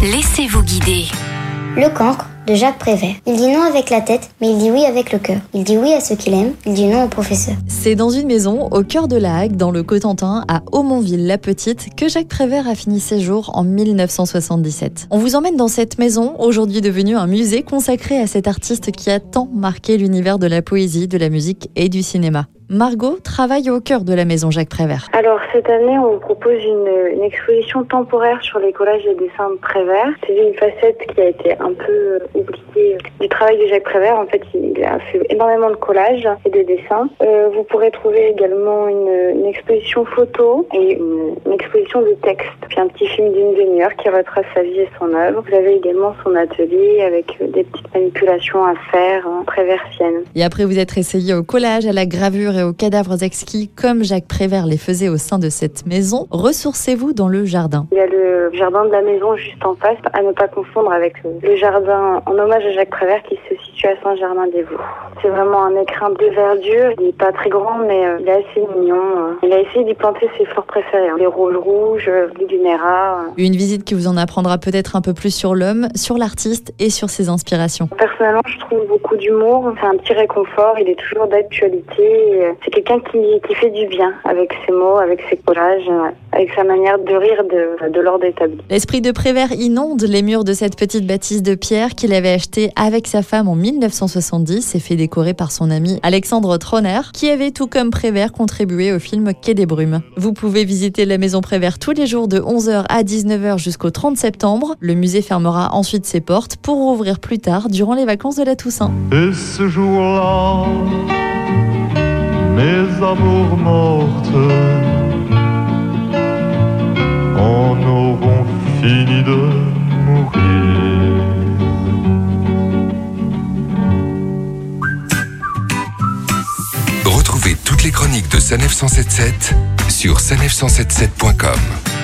Laissez-vous guider. Le cancre de Jacques Prévert. Il dit non avec la tête, mais il dit oui avec le cœur. Il dit oui à ceux qu'il aime, il dit non au professeur. C'est dans une maison au cœur de la Hague, dans le Cotentin, à Aumonville-la-Petite, que Jacques Prévert a fini ses jours en 1977. On vous emmène dans cette maison, aujourd'hui devenue un musée consacré à cet artiste qui a tant marqué l'univers de la poésie, de la musique et du cinéma. Margot travaille au cœur de la maison Jacques Prévert. Alors cette année, on propose une, une exposition temporaire sur les collages et dessins de Prévert. C'est une facette qui a été un peu oubliée du travail de Jacques Prévert. En fait, il a fait énormément de collages et de dessins. Euh, vous pourrez trouver également une, une exposition photo et une, une, exposition de texte. Puis un petit film d'une demi-heure qui retrace sa vie et son œuvre. Vous avez également son atelier avec des petites manipulations à faire hein, préversiennes. Et après vous être essayé au collage, à la gravure aux cadavres exquis comme Jacques Prévert les faisait au sein de cette maison, ressourcez-vous dans le jardin. Il y a le jardin de la maison juste en face, à ne pas confondre avec le jardin en hommage à Jacques Prévert qui se situe à Saint-Germain-des-Vaux. C'est vraiment un écrin de verdure, il n'est pas très grand mais euh, il est assez mignon. Il a essayé d'y planter ses fleurs préférées, hein. les roses rouges, les dunéras. Une visite qui vous en apprendra peut-être un peu plus sur l'homme, sur l'artiste et sur ses inspirations. Personnellement, je trouve beaucoup d'humour, c'est un petit réconfort, il est toujours d'actualité. C'est quelqu'un qui, qui, fait du bien avec ses mots, avec ses collages, avec sa manière de rire de, de l'ordre établi. L'esprit de Prévert inonde les murs de cette petite bâtisse de pierre qu'il avait achetée avec sa femme en 1970 et fait décorer par son ami Alexandre Troner, qui avait tout comme Prévert contribué au film Quai des Brumes. Vous pouvez visiter la maison Prévert tous les jours de 11h à 19h jusqu'au 30 septembre. Le musée fermera ensuite ses portes pour rouvrir plus tard durant les vacances de la Toussaint. Et ce jour-là mes amours mortes en auront fini de mourir. Retrouvez toutes les chroniques de Sanef 177 sur sanef177.com.